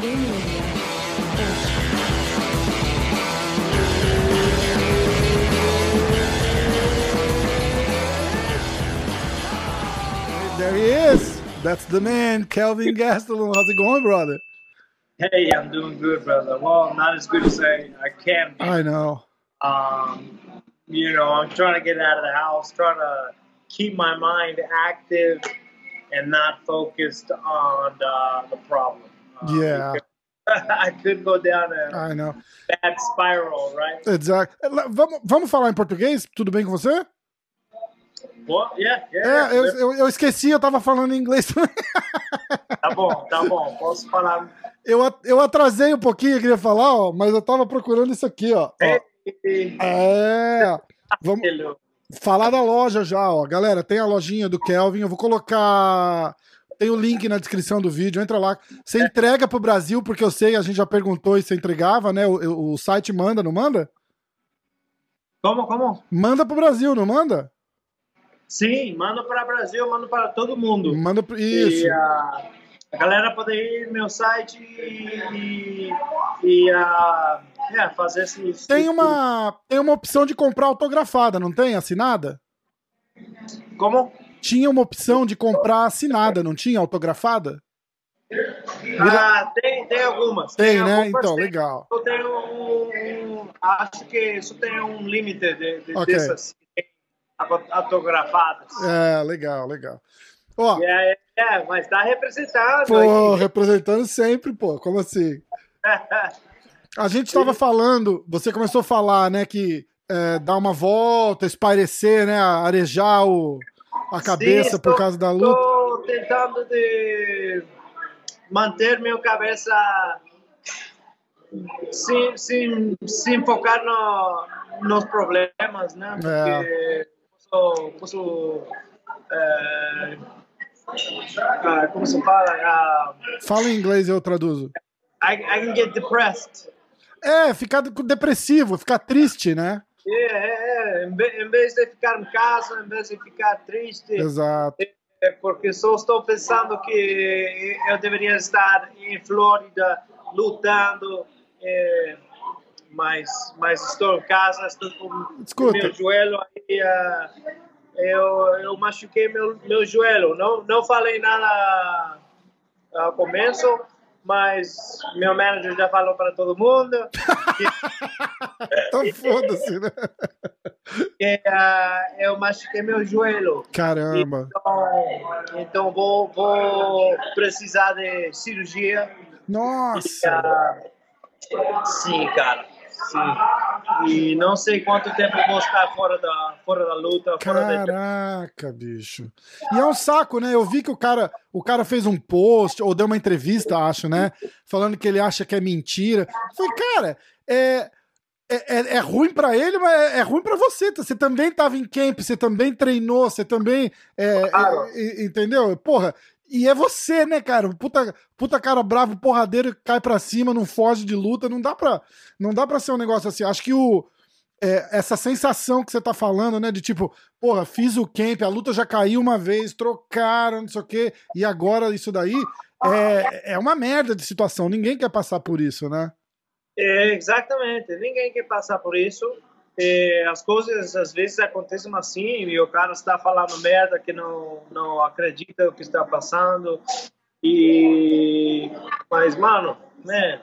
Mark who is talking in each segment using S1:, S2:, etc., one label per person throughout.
S1: There he is. That's the man, Kelvin Gastelum. How's it going, brother?
S2: Hey, I'm doing good, brother. Well, not as good as I, I can be.
S1: I know.
S2: Um, you know, I'm trying to get out of the house, trying to keep my mind active and not focused on the, the problem. Uh,
S1: Yeah.
S2: I could go down a
S1: I know.
S2: bad spiral, right?
S1: Exato. Vamos, vamos falar em português? Tudo bem com você?
S2: Well, yeah, yeah.
S1: É, eu, eu, eu esqueci, eu tava falando em inglês também.
S2: Tá bom, tá bom. Posso falar.
S1: Eu, eu atrasei um pouquinho, eu queria falar, ó, mas eu tava procurando isso aqui, ó. É. Vamos
S2: Hello.
S1: falar da loja já, ó. Galera, tem a lojinha do Kelvin, eu vou colocar. Tem o link na descrição do vídeo, entra lá. Você entrega pro Brasil, porque eu sei, a gente já perguntou e você entregava, né? O, o site manda, não manda?
S2: Como, como?
S1: Manda pro Brasil, não manda?
S2: Sim, mando para o Brasil, mando para todo mundo.
S1: Manda pro. Isso.
S2: E a, a galera pode ir no meu site e, e, e ah, é, fazer esses.
S1: Tem uma, tem uma opção de comprar autografada, não tem? Assinada?
S2: Como?
S1: Tinha uma opção de comprar assinada, não tinha autografada?
S2: Ah, tem, tem algumas.
S1: Tem, né?
S2: algumas,
S1: Então,
S2: tem.
S1: legal.
S2: Eu tenho um, um- Acho que isso tem um limite de, de,
S1: Ok.
S2: dessas autografadas.
S1: É, legal, legal. Ó,
S2: É, é, mas tá representado.
S1: pô,
S2: aí.
S1: representando sempre, pô, como assim? A gente tava falando, você começou a falar, né, que é, dar uma volta, espairecer, né, arejar o, a cabeça
S2: Sim,
S1: por causa da luta.
S2: Estou tentando de manter minha cabeça sem, sem, sem focar no, nos problemas, né? Porque posso, posso é, como se fala? Ah,
S1: Fala em inglês e eu traduzo.
S2: I, I can get depressed.
S1: É, ficar depressivo, ficar triste, né?
S2: É, é, é. Em, ve- em vez de ficar em casa, em vez de ficar triste,
S1: Exato.
S2: É porque só estou pensando que eu deveria estar em Flórida lutando, é, mas, mas estou em casa, estou com
S1: Escuta.
S2: meu joelho aí, ah, eu, eu machuquei meu, meu joelho, não, não falei nada ao começo, mas meu manager já falou para todo mundo
S1: Então foda-se, né?
S2: que ah, eu machuquei meu joelho.
S1: Caramba.
S2: Então, então vou, vou precisar de cirurgia.
S1: Nossa.
S2: Ah, sim, cara. Sim. E não sei quanto tempo vou estar fora da, fora da luta. Fora da...
S1: Caraca, bicho. E é um saco, né? Eu vi que o cara, o cara fez um post, ou deu uma entrevista, acho, né? Falando que ele acha que é mentira. Eu falei, cara, é. É, é, é ruim pra ele, mas é, é ruim pra você. Você também tava em camp, você também treinou, você também. é,
S2: Claro.
S1: é, é, entendeu? Porra, e é você, né, cara? Puta, puta cara bravo, porradeiro, cai pra cima, não foge de luta. Não dá pra, não dá pra ser um negócio assim. Acho que o, é, essa sensação que você tá falando, né? De tipo, porra, fiz o camp, a luta já caiu uma vez, trocaram, não sei o quê, e agora isso daí é, é uma merda de situação. Ninguém quer passar por isso, né?
S2: É, exatamente. Ninguém quer passar por isso. É, as coisas às vezes acontecem assim e o cara está falando merda que não não acredita o que está passando e mas mano né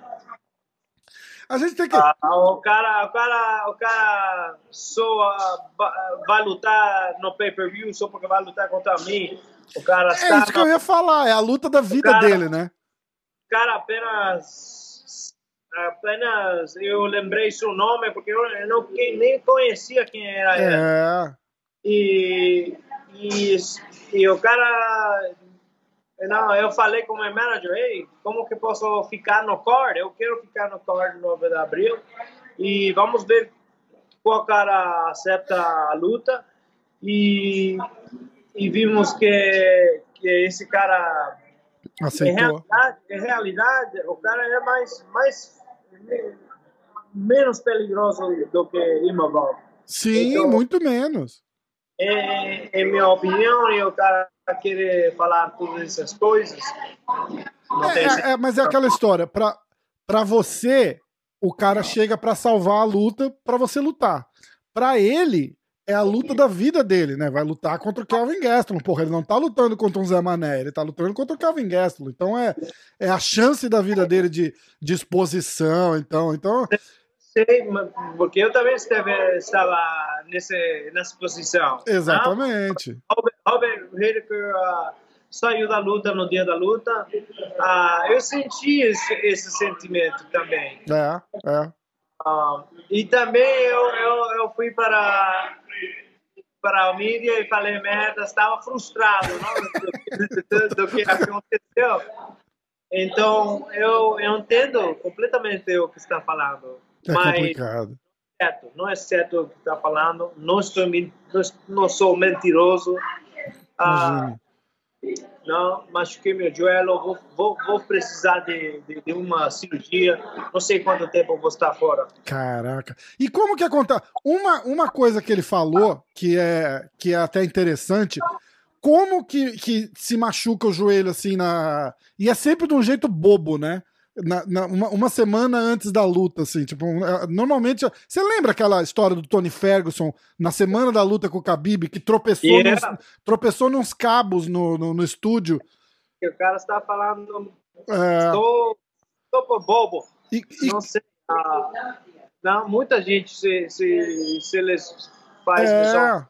S1: A gente tem que.
S2: Ah, o cara, o cara, o cara só va- vai lutar no pay-per-view só porque vai lutar contra mim. O cara
S1: É
S2: está,
S1: isso que eu ia falar, é a luta da vida
S2: Cara,
S1: dele, né?
S2: o cara apenas, apenas eu lembrei seu nome porque eu, não nem conhecia quem era ele.
S1: É.
S2: E, e, e o cara. Não, eu falei com o meu manager, ei, como que posso ficar no card? Eu quero ficar no card 9 de abril. E vamos ver qual cara acepta a luta. E, e vimos que, que esse cara, em
S1: Aceitou.
S2: realidade, em realidade, o cara é mais, mais menos perigoso do que Imavov.
S1: Sim,
S2: Então-
S1: muito menos.
S2: em, em minha opinião, e o cara querer falar todas essas coisas,
S1: É, é, é, mas é aquela história. Pra, pra você, o cara chega pra salvar a luta pra você lutar. Pra ele, é a luta da vida dele, né? Vai lutar contra o Kelvin Gastelum. Porra, ele não tá lutando contra um Zé Mané, ele tá lutando contra o Kelvin Gastelum. Então é, é a chance da vida dele de, de exposição. Então, então
S2: sei, porque eu também esteve, estava nesse, nessa posição.
S1: exatamente.
S2: Robert, Robert Whittaker ah, saiu da luta no dia da luta. Ah, eu senti esse, esse sentimento também.
S1: É, é.
S2: Ah, e também eu, eu, eu fui para para a mídia e falei merda, estava frustrado não, do, do- que aconteceu. Então eu, eu entendo completamente o que está falando,
S1: É
S2: mas
S1: complicado.
S2: certo, não é certo o que está falando. Não estou não, não sou mentiroso. Ah. Não, machuquei meu joelho, vou, vou, vou precisar de, de, de uma cirurgia. Não sei quanto tempo eu vou estar fora.
S1: Caraca. E como que acontece? Uma, uma coisa que ele falou que é, que é até interessante. Como que, que se machuca o joelho assim na. E é sempre de um jeito bobo, né? Na, na- uma, uma semana antes da luta, assim, tipo, é, normalmente. Você lembra aquela história do Tony Ferguson na semana da luta com o Khabib, que tropeçou,
S2: Yeah.
S1: nos, tropeçou nos cabos no, no, no estúdio?
S2: que o cara está falando,
S1: É,
S2: estou, estou por bobo.
S1: e, e-
S2: Não sei. ah, não, muita gente se, se, se eles faz
S1: é,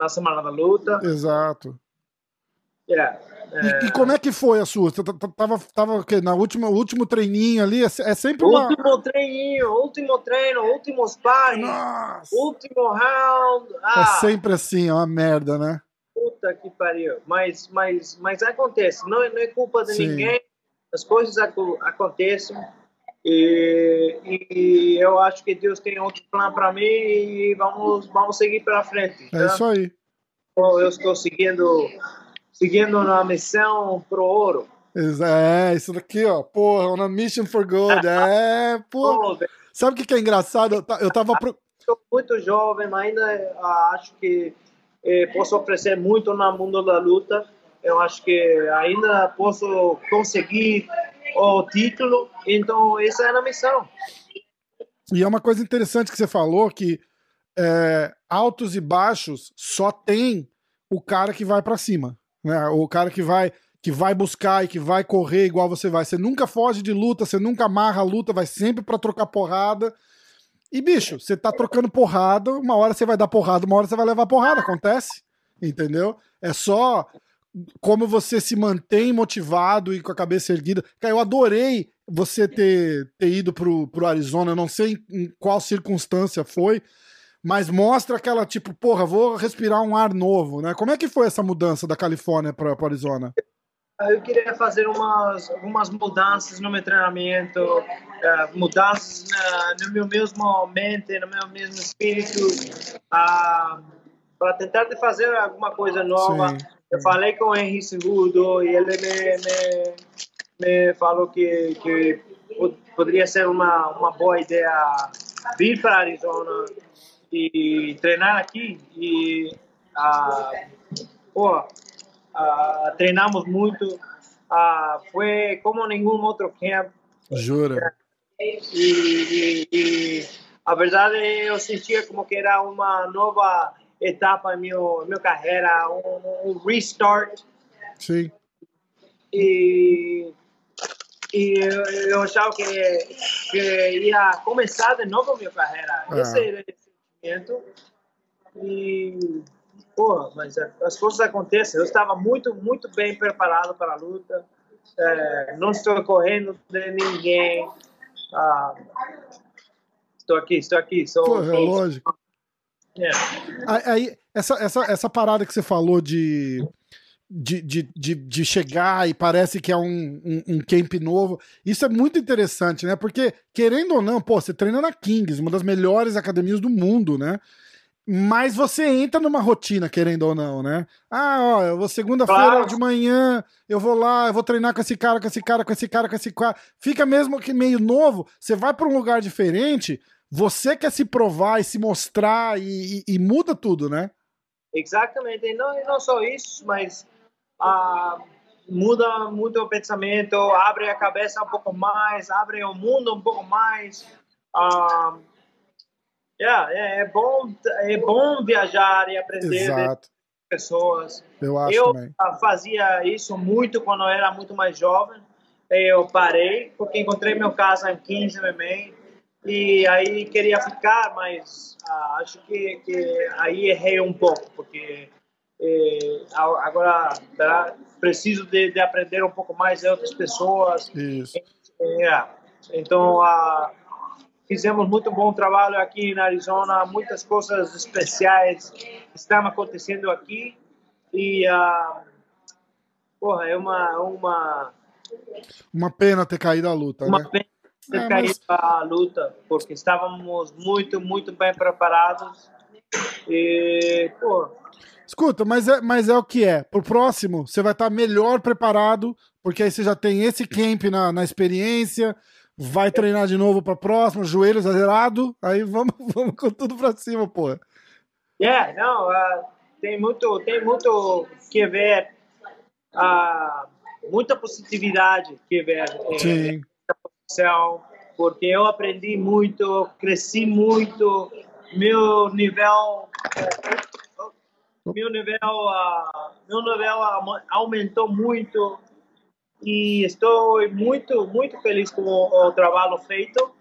S2: na semana da luta.
S1: exato.
S2: Yeah.
S1: E, e como é que foi a sua? Você tava, tava o quê? Na última, último treininho ali? É, é sempre uma.
S2: Último treininho, último treino, último sparring,
S1: Nossa!
S2: último round.
S1: É
S2: Ah,
S1: sempre assim, é uma merda, né?
S2: puta que pariu. Mas, mas, mas acontece, não, é- não é culpa de
S1: Sim.
S2: ninguém. As coisas aco- acontecem. E, e eu acho que Deus tem outro plano para mim e vamos, vamos seguir para frente.
S1: É
S2: tá?
S1: isso aí.
S2: Eu estou seguindo, seguindo na missão pro ouro.
S1: É, isso daqui, ó. Porra, on a mission for gold. É. Pô, Sabe o que, que é engraçado? Eu, ta- eu tava. pro-
S2: sou muito jovem, mas ainda ah, acho que eh, posso oferecer muito no mundo da luta. Eu acho que ainda posso conseguir o título. Então, essa é a missão.
S1: E é uma coisa interessante que você falou que é, altos e baixos só tem o cara que vai pra cima, né? O cara que vai que vai buscar e que vai correr igual você vai. Você nunca foge de luta, você nunca amarra a luta, vai sempre pra trocar porrada. E bicho, você tá trocando porrada, uma hora você vai dar porrada, uma hora você vai levar porrada, acontece, entendeu? É só como você se mantém motivado e com a cabeça erguida. Cara, eu adorei você ter, ter ido pro, pro Arizona, eu não sei em, em qual circunstância foi, mas mostra aquela tipo, porra, vou respirar um ar novo, né? Como é que foi essa mudança da Califórnia para Arizona?
S2: Eu queria fazer umas, algumas mudanças no meu treinamento, eh, mudanças no meu mesmo mente, no meu mesmo espírito, ah, para tentar de fazer alguma coisa nova.
S1: Sim.
S2: Eu falei com o Henry Segundo e ele me, me, me falou que, que po- poderia ser uma, uma boa ideia vir para Arizona e treinar aqui. E, ah, pô, ah, treinamos muito. Ah, foi como nenhum outro camp.
S1: Jura?
S2: E, e- e a verdade eu sentia como que era uma nova etapa em meu minha carreira, um, um restart.
S1: Sim.
S2: E, e eu, eu achava que, que ia começar de novo minha carreira.
S1: Ah.
S2: Esse E, pô, mas a- as coisas acontecem. Eu estava muito, muito bem preparado para a luta. É, não estou correndo de ninguém. Ah, estou aqui, estou aqui. Sou,
S1: é
S2: sou-
S1: lógico.
S2: é.
S1: Aí, essa, essa, essa parada que você falou de, de, de, de, de chegar e parece que é um, um, um camp novo, isso é muito interessante, né? Porque, querendo ou não, pô, você treina na Kings, uma das melhores academias do mundo, né? Mas você entra numa rotina, querendo ou não, né? Ah, ó, eu vou segunda-feira
S2: Claro.
S1: de manhã, eu vou lá, eu vou treinar com esse cara, com esse cara, com esse cara, com esse cara. Fica mesmo que meio novo, você vai para um lugar diferente, você quer se provar e se mostrar e, e- e muda tudo, né?
S2: Exatamente, e não, e não só isso, mas ah, muda muito o pensamento, abre a cabeça um pouco mais, abre o mundo um pouco mais. Um, yeah, é, é, bom, é bom viajar e aprender
S1: Exato.
S2: pessoas.
S1: Eu acho
S2: eu
S1: também.
S2: fazia isso muito quando eu era muito mais jovem. Eu parei porque encontrei meu casa em 15 também e aí queria ficar, mas ah, acho que, que aí errei um pouco porque eh, agora preciso de, de, aprender um pouco mais de outras pessoas.
S1: Isso.
S2: É, então ah, fizemos muito bom trabalho aqui na Arizona, muitas coisas especiais estão acontecendo aqui e ah, porra, é uma uma
S1: uma pena ter caído a luta,
S2: uma
S1: né?
S2: pena ter
S1: É,
S2: caído
S1: mas-
S2: a luta porque estávamos muito muito bem preparados e pô,
S1: Escuta, mas é, mas é o que é. Pro próximo, você vai estar melhor preparado, porque aí você já tem esse camp na, na experiência, vai treinar de novo pra próxima, joelho zerado, aí vamos, vamos com tudo pra cima, pô.
S2: Yeah, não, ah, tem muito, tem muito que ver, ah, muita positividade que ver eh,
S1: Sim,
S2: posição, porque eu aprendi muito, cresci muito, meu nível, meu nível, ah, meu nível au- aumentou muito e estou muito, muito feliz com o, o trabalho feito.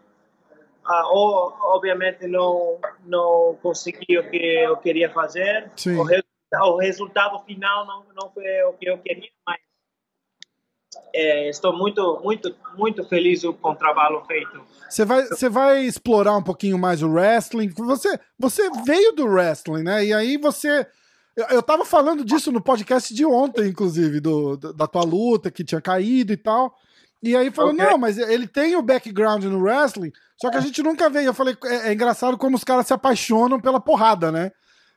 S2: Ah, o- obviamente não não consegui o que eu queria fazer. O, re- o resultado final não não foi o que eu queria, mas é, estou muito muito muito feliz com o trabalho feito.
S1: você vai, você vai explorar um pouquinho mais o wrestling. Você, você veio do wrestling, né? E aí você. Eu, eu tava falando disso no podcast de ontem, inclusive, do, da tua luta, que tinha caído e tal. E aí falou,
S2: Ok.
S1: não, mas ele tem o background no wrestling, só que a gente nunca vê. Eu falei, é, é engraçado como os caras se apaixonam pela porrada, né?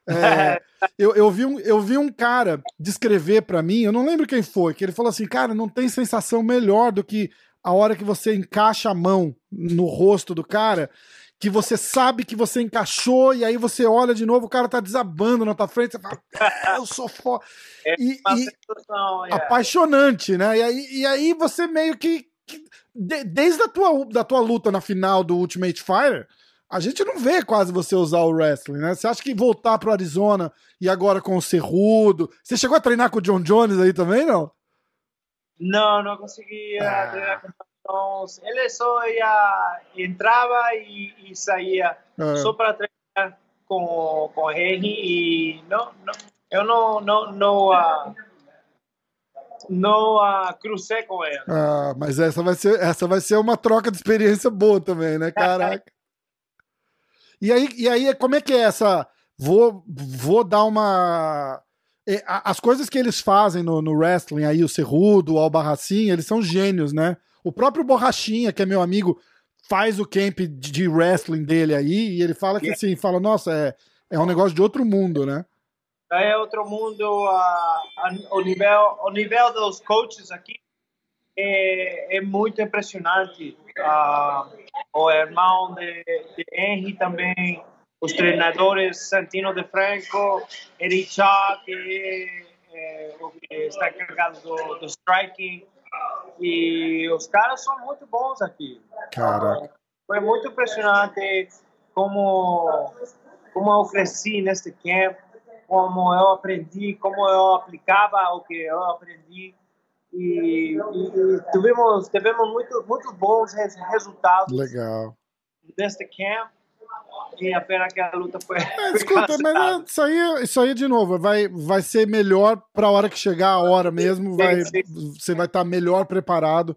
S1: É, eu, eu, vi um, eu vi um cara descrever pra mim, eu não lembro quem foi, que ele falou assim, cara, não tem sensação melhor do que a hora que você encaixa a mão no rosto do cara, que você sabe que você encaixou, e aí você olha de novo, o cara tá desabando na tua frente, você fala, "Ah, eu sou foda. E,
S2: Uma
S1: e
S2: sensação, é.
S1: apaixonante, né? E aí, e aí você meio que. que- de- desde a tua, da tua luta na final do Ultimate Fighter, a gente não vê quase você usar o wrestling, né? Você acha que voltar pro Arizona e agora com o Cerrudo. Você chegou a treinar com o John Jones aí também, não?
S2: Não, não conseguia
S1: Ah.
S2: treinar com então, Ele só ia, entrava e, e saía
S1: É.
S2: só para treinar com, com ele e não, não, eu não, não, não, ah, não ah, cruzei com ele.
S1: Ah, mas essa vai ser, essa vai ser uma troca de experiência boa também, né? Caraca. E aí, e aí, como é que é essa? Vou, vou dar uma. é, As coisas que eles fazem no, no wrestling aí, o Cerrudo, o Albarracin, eles são gênios, né? O próprio Borrachinha, que é meu amigo, faz o camp de wrestling dele aí, e ele fala que assim, fala, nossa, é, é um negócio de outro mundo, né?
S2: É outro mundo, o, nível, o nível dos coaches aqui é, é muito impressionante. Ah, o irmão de, de Henry também, os treinadores Santino de Franco, Eric Shaw, que é, que está encarregado do, do striking. E os caras são muito bons aqui.
S1: Caraca.
S2: Foi muito impressionante como, como eu cresci neste camp, como eu aprendi, como eu aplicava o que eu aprendi. E, e tivemos, tivemos muito, muito bons res- resultados
S1: Legal.
S2: neste camp. A pena que a luta foi.
S1: É, escuta, mas é, isso aí, isso aí de novo, vai, vai ser melhor pra hora que chegar a hora mesmo, vai, você vai estar melhor preparado.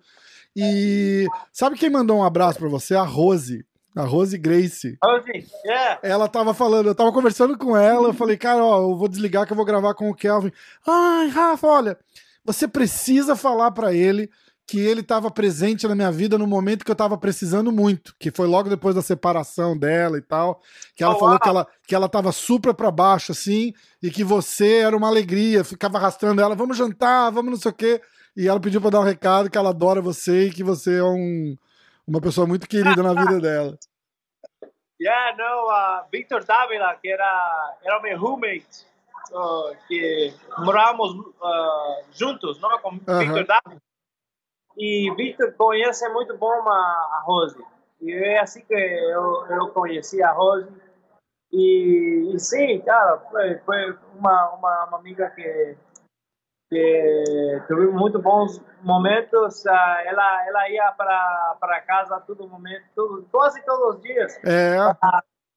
S1: E sabe quem mandou um abraço pra você? A Rose. A Rose Grace.
S2: Hoje, yeah.
S1: Ela tava falando, eu tava conversando com ela, eu falei, cara, ó, eu vou desligar que eu vou gravar com o Kelvin. Ai, Rafa, olha, você precisa falar pra ele que ele tava presente na minha vida no momento que eu tava precisando muito, que foi logo depois da separação dela e tal, que ela falou que ela, que ela tava super pra baixo, assim, e que você era uma alegria, ficava arrastando ela, vamos jantar, vamos não sei o quê, e ela pediu pra dar um recado que ela adora você e que você é um, uma pessoa muito querida na vida dela.
S2: Yeah, não, uh, Victor Dávila, que era, era meu roommate uh, que morávamos uh, juntos, não, com
S1: Aham.
S2: Victor Davi. E Victor conhece muito bom a, a Rose. E é assim que eu, eu conheci a Rose. E, e sim, cara, foi, foi uma, uma, uma amiga que, que teve muito bons momentos. Ah, Ela, ela ia para casa todo momento, todo, quase todos os dias
S1: É,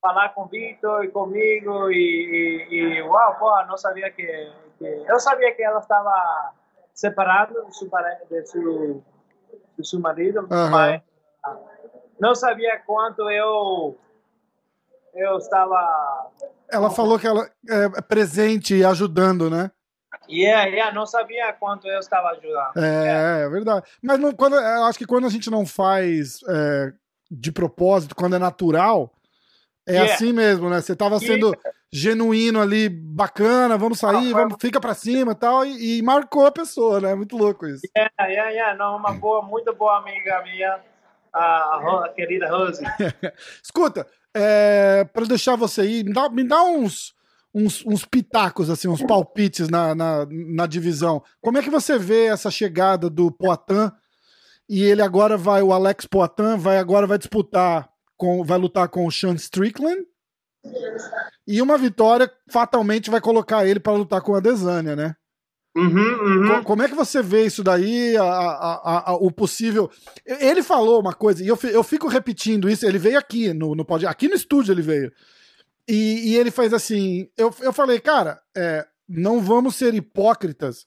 S2: falar com o Vitor e comigo e, e, e uau, pô, não sabia que, que eu sabia que ela estava separada do seu, de seu, do seu marido,
S1: Aham.
S2: mas não sabia quanto eu eu estava
S1: ela falou que ela é presente e ajudando, né?
S2: yeah, yeah, não sabia quanto eu estava ajudando.
S1: É, é verdade. Mas não, quando, eu acho que quando a gente não faz é, de propósito, quando é natural, é
S2: Yeah.
S1: assim mesmo, né? Você tava sendo genuíno ali, bacana, vamos sair,
S2: Aham.
S1: vamos, fica pra cima e tal, e, marcou a pessoa, né? Muito louco isso.
S2: Yeah, yeah, yeah, não, uma boa, muito boa amiga minha, a, a querida Rose.
S1: Escuta, é, para deixar você ir, me dá, me dá uns, uns, uns pitacos, assim, uns palpites na, na, na divisão. Como é que você vê essa chegada do Poitin? E ele agora vai, o Alex Poitin vai agora vai disputar, com, vai lutar com o Sean Strickland. E uma vitória fatalmente vai colocar ele para lutar com a Desânia, né?
S2: Uhum, uhum.
S1: Co- Como é que você vê isso daí, a- a- a- o possível... Ele falou uma coisa, e eu, fi- eu fico repetindo isso, ele veio aqui no, no pod- aqui no estúdio ele veio. E, e ele faz assim, eu, eu falei, cara, é, não vamos ser hipócritas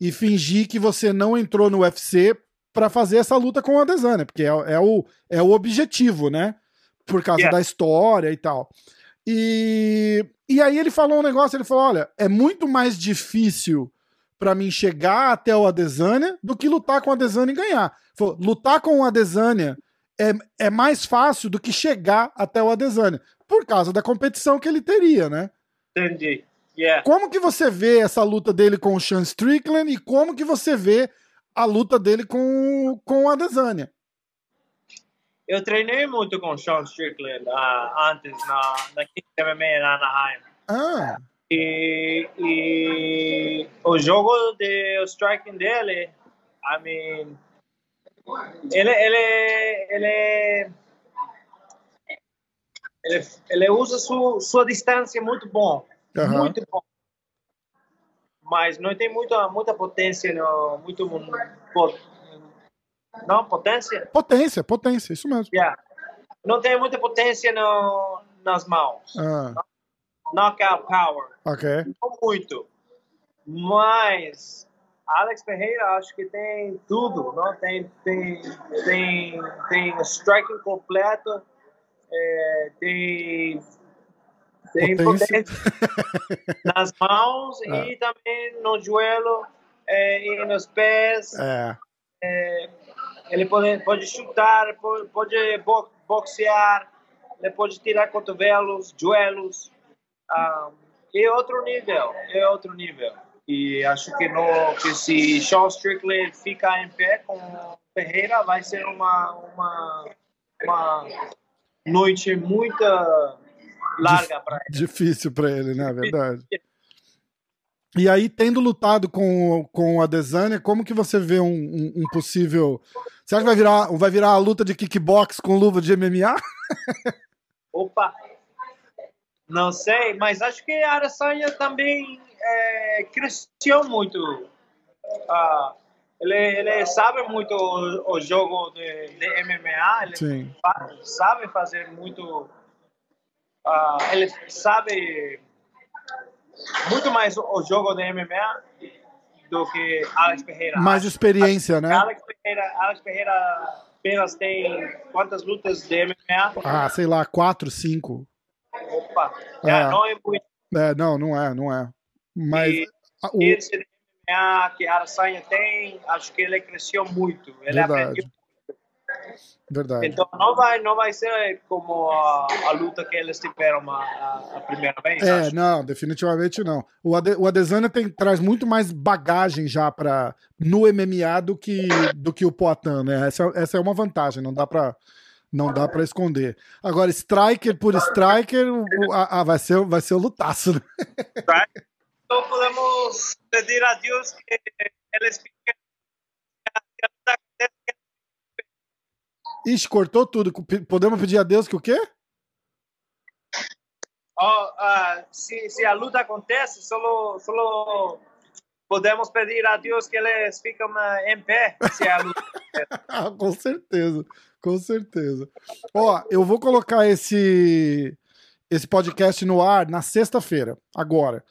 S1: e fingir que você não entrou no UFC pra fazer essa luta com a Adesanya, porque é, é o, é o objetivo, né? Por causa
S2: Yeah.
S1: da história e tal. E, e aí ele falou um negócio, ele falou, olha, é muito mais difícil pra mim chegar até o Adesanya do que lutar com o Adesanya e ganhar. Falou, lutar com o Adesanya é, é mais fácil do que chegar até o Adesanya, por causa da competição que ele teria, né?
S2: Entendi. Yeah.
S1: Como que você vê essa luta dele com o Sean Strickland e como que você vê a luta dele com, com o Adesanya?
S2: Eu treinei muito com Sean Strickland ah, antes na, na King MMA em Anaheim.
S1: Ah,
S2: E, e o jogo de o striking dele, I mean, ele, ele, ele, ele, ele usa su, sua distância muito bom,
S1: Aham.
S2: muito bom. Mas não tem muita, muita potência, no, muito, po- não potência,
S1: potência, potência, isso mesmo.
S2: yeah. não tem muita potência no, nas mãos,
S1: Ah,
S2: knockout power.
S1: ok.
S2: não muito. Mas Alex Ferreira acho que tem tudo, não? Tem tem tem tem striking completo, é, tem tem
S1: Potência.
S2: nas mãos
S1: Ah.
S2: e também no joelho é, e nos pés.
S1: É,
S2: Ele pode pode chutar, pode, pode bo- boxear, ele pode tirar cotovelos, joelhos. Ah, é outro nível, é outro nível. E acho que no que se Sean Strickland ficar em pé com Ferreira vai ser uma uma uma noite muito larga para ele.
S1: difícil pra ele, né? Verdade. E aí, tendo lutado com, com o Adesanya, como que você vê um, um- um possível. Você acha que vai virar, vai virar a luta de kickbox com luva de MMA?
S2: Opa! Não sei, mas acho que a Araçanha também é, cresceu muito. Ah, ele, ele sabe muito o, o jogo de, de MMA, ele
S1: Sim.
S2: sabe fazer muito. ah, ele sabe muito mais o, jogo de MMA do que Alex Ferreira.
S1: Mais experiência, né?
S2: Alex Ferreira, Alex Ferreira apenas tem quantas lutas de MMA?
S1: Ah, sei lá, quatro, cinco.
S2: Opa,
S1: É.
S2: já não é muito.
S1: É, não, não é, não é. Mas
S2: E
S1: o-
S2: esse MMA que a Araçanha tem, acho que ele cresceu muito. Ele
S1: Verdade.
S2: aprendeu.
S1: Verdade.
S2: Então não vai, não vai ser como a, a luta que eles tiveram a, a, primeira vez.
S1: É,
S2: acho.
S1: não, definitivamente não. O, Ade, o Adesanya tem, traz muito mais bagagem já para no MMA do que, do que o Poitin, né? Essa, essa é uma vantagem, não dá para não dá para esconder. Agora, striker por striker, a- a- vai, ser, vai ser o lutaço, né?
S2: Então podemos pedir a Deus que Ele explique
S1: Ixi, cortou tudo. Podemos pedir a Deus que o quê?
S2: Oh, uh, se, se, a luta acontece, só, podemos pedir a Deus que eles fiquem em pé se a luta
S1: Com certeza, com certeza. Ó, eu vou colocar esse, esse podcast no ar na sexta-feira, agora.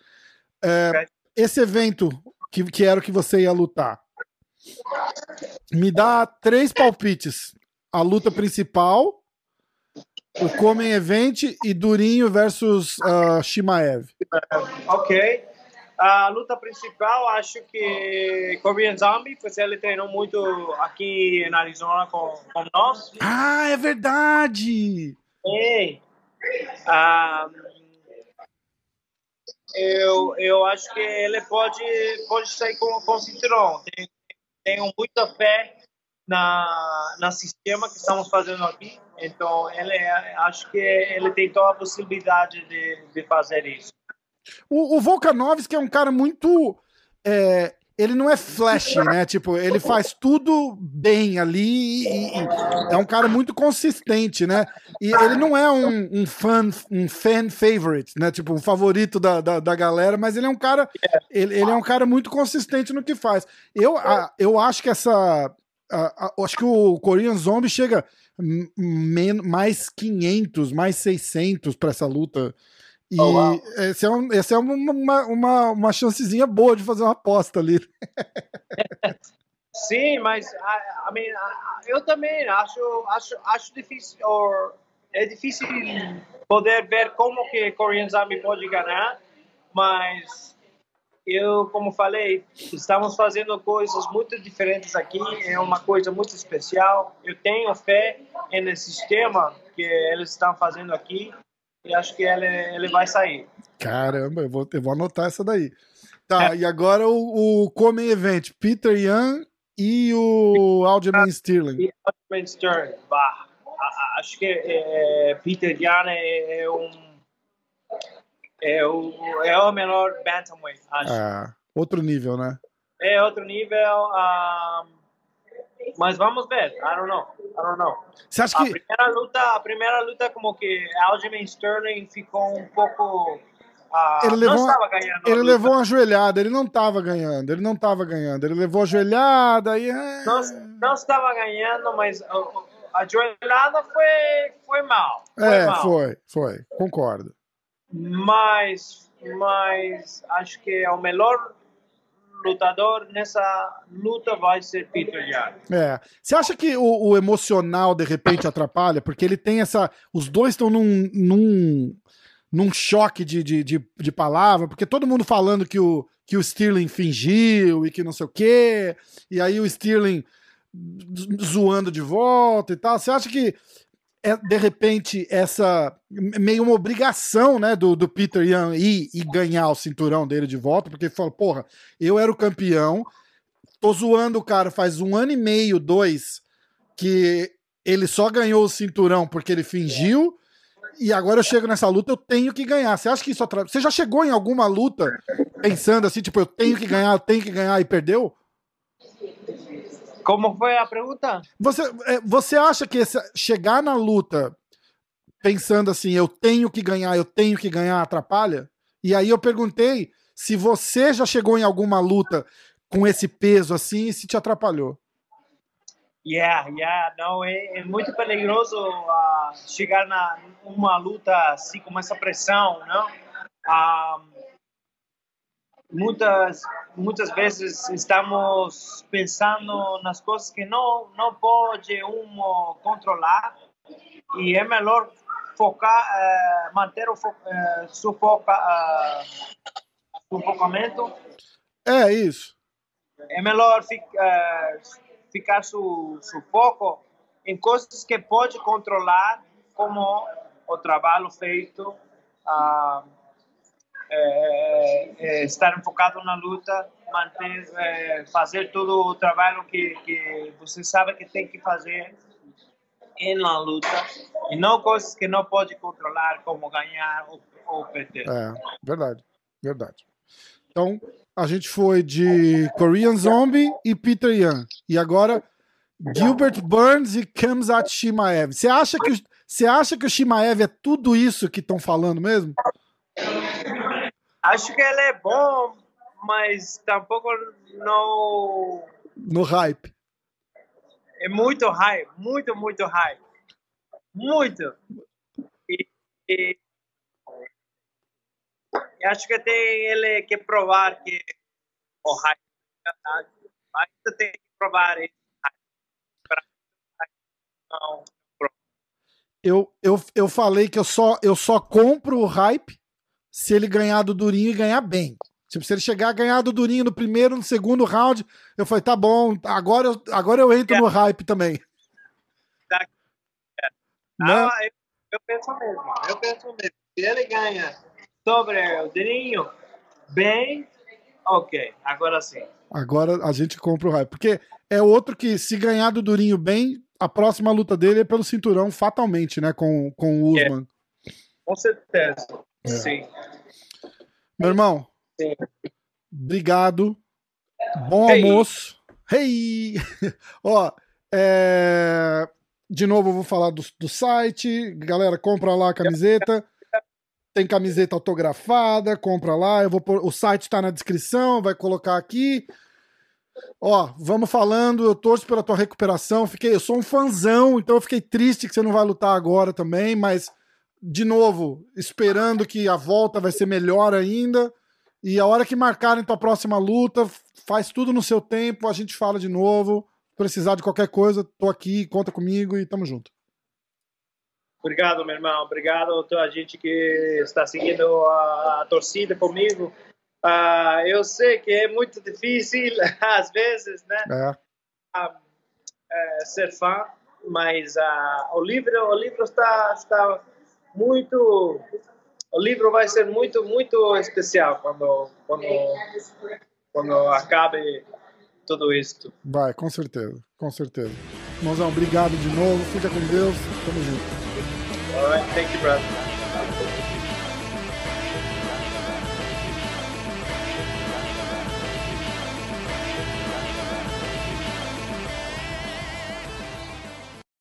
S1: É, esse evento que, que era o que você ia lutar, me dá três palpites. A luta principal, o Comem Event e Durinho versus uh, Shimaev.
S2: Ok. A luta principal, acho que Korean Zombie, pois ele treinou muito aqui em Arizona com, com nós.
S1: Ah, é verdade!
S2: Ei. Um, eu, eu acho que ele pode, pode sair com, com cinturão. Tenho, tenho muita fé na, na sistema que estamos fazendo aqui. Então, ele, acho que ele tem toda a possibilidade de, de fazer isso.
S1: O, o Volkanovski é um cara muito. É, ele não é flash, né? Tipo, ele faz tudo bem ali e, e, é um cara muito consistente, né? E ele não é um, um fan, um fan favorite, né? Tipo, um favorito da, da, da galera, mas ele é um cara, ele, ele, é um cara muito consistente no que faz. Eu, a, eu acho que essa, a, a, acho que o Korean Zombie chega mais 500, mais 600 para essa luta e oh, esse é, um, é uma, uma, uma chancezinha boa de fazer uma aposta ali.
S2: Sim, mas I, I mean, eu também acho, acho, acho difícil, or, é difícil poder ver como que Korean Zombie pode ganhar, mas eu, como falei, estamos fazendo coisas muito diferentes aqui, é uma coisa muito especial. Eu tenho fé no sistema que eles estão fazendo aqui e acho que ele, ele vai sair.
S1: Caramba, eu vou, eu vou anotar essa daí. Tá, é. e agora o, o Come Event, Peter Young e o Aljamain Sterling.
S2: Aljamain Sterling, bah, acho que é, Peter Young é, é, um é o, é o menor bantamweight, acho.
S1: Ah, outro nível, né?
S2: É outro nível. Um, ah, mas vamos ver. I don't know. I don't know.
S1: Você acha que...
S2: A primeira luta, a primeira luta como que Aljamain Sterling ficou um pouco... Uh,
S1: ele levou, ele levou uma ajoelhada, ele não estava ganhando, ele não estava ganhando, ele levou a ajoelhada e.
S2: É. Não, não estava ganhando, mas a ajoelhada foi, foi mal.
S1: Foi é, mal. foi, foi, concordo.
S2: Mas, mas acho que é o melhor lutador nessa luta vai ser Peter Yan.
S1: É. Você acha que o, o, emocional de repente atrapalha? Porque ele tem essa. Os dois estão num, num, num choque de, de, de, de, palavra, porque todo mundo falando que o, que o Sterling fingiu e que não sei o quê, e aí o Sterling zoando de volta e tal. Você acha que é, de repente, essa meio uma obrigação né, do, do Peter Young ir e ganhar o cinturão dele de volta, porque ele falou, porra, eu era o campeão, tô zoando o cara faz um ano e meio, dois, que ele só ganhou o cinturão porque ele fingiu, e agora eu chego nessa luta, eu tenho que ganhar. Você acha que isso atrapalha? Você já chegou em alguma luta pensando assim, tipo, eu tenho que ganhar, eu tenho que ganhar e perdeu?
S2: Como foi a pergunta?
S1: Você, é, você acha que esse, chegar na luta pensando assim, eu tenho que ganhar, eu tenho que ganhar, atrapalha? E aí eu perguntei se você já chegou em alguma luta com esse peso assim e se te atrapalhou.
S2: Yeah, yeah, não, é, é muito perigoso uh, chegar na uma luta assim com essa pressão, não? Um, muitas muitas vezes estamos pensando nas coisas que não não pode um controlar e é melhor focar eh, manter o fo eh, sufoca eh, sufocamento.
S1: É isso.
S2: É melhor fi eh, ficar su sufoco em coisas que pode controlar como o trabalho feito uh, é, é, estar enfocado na luta, manter, é, fazer todo o trabalho que, que você sabe que tem que fazer na luta e não coisas que não pode controlar, como ganhar ou, ou perder.
S1: É, verdade, verdade. Então, a gente foi de Korean Zombie e Peter Yan. E agora, Gilbert Burns e Kamzat Shimaev. Você acha que, você acha que o Shimaev é tudo isso que estão falando mesmo?
S2: Acho que ele é bom, mas tampouco não.
S1: No hype.
S2: É muito hype, muito, muito hype. Muito. E, e, e acho que tem ele que provar que o hype é. Ainda tem que provar. Não.
S1: Eu, eu, eu falei que eu só, eu só compro o hype se ele ganhar do Durinho e ganhar bem. Tipo, se ele chegar a ganhar do Durinho no primeiro, no segundo round, eu falei, tá bom, agora eu, agora eu entro é. no hype também.
S2: Tá. É. Ah, eu, eu, penso mesmo, eu penso mesmo. Se ele ganha sobre o Durinho, bem, ok, agora sim.
S1: Agora a gente compra o hype. Porque é outro que, se ganhar do Durinho bem, a próxima luta dele é pelo cinturão, fatalmente, né? Com, com o Usman.
S2: É. Com certeza. É. Sim.
S1: Meu irmão,
S2: Sim.
S1: obrigado. Bom hey. almoço. Hey! Ó, é... de novo eu vou falar do, do site. Galera, compra lá a camiseta. Tem camiseta autografada, compra lá. Eu vou pôr... O site está na descrição, vai colocar aqui. Ó, vamos falando, eu torço pela tua recuperação. Fiquei, eu sou um fanzão, então eu fiquei triste que você não vai lutar agora também, mas de novo, esperando que a volta vai ser melhor ainda. E a hora que marcarem tua próxima luta, faz tudo no seu tempo, a gente fala de novo. Precisar de qualquer coisa, tô aqui, conta comigo e tamo junto.
S2: Obrigado, meu irmão. Obrigado a toda a gente que está seguindo a, a torcida comigo. Uh, eu sei que é muito difícil, às vezes, né? É. Uh, ser fã, mas uh, o livro, o livro está, está muito. O livro vai ser muito, muito especial quando, quando, quando acabe tudo isso.
S1: Vai, com certeza, com certeza. Mozão, obrigado de novo. Fica com Deus. Tamo junto.
S2: All right, thank you, brother.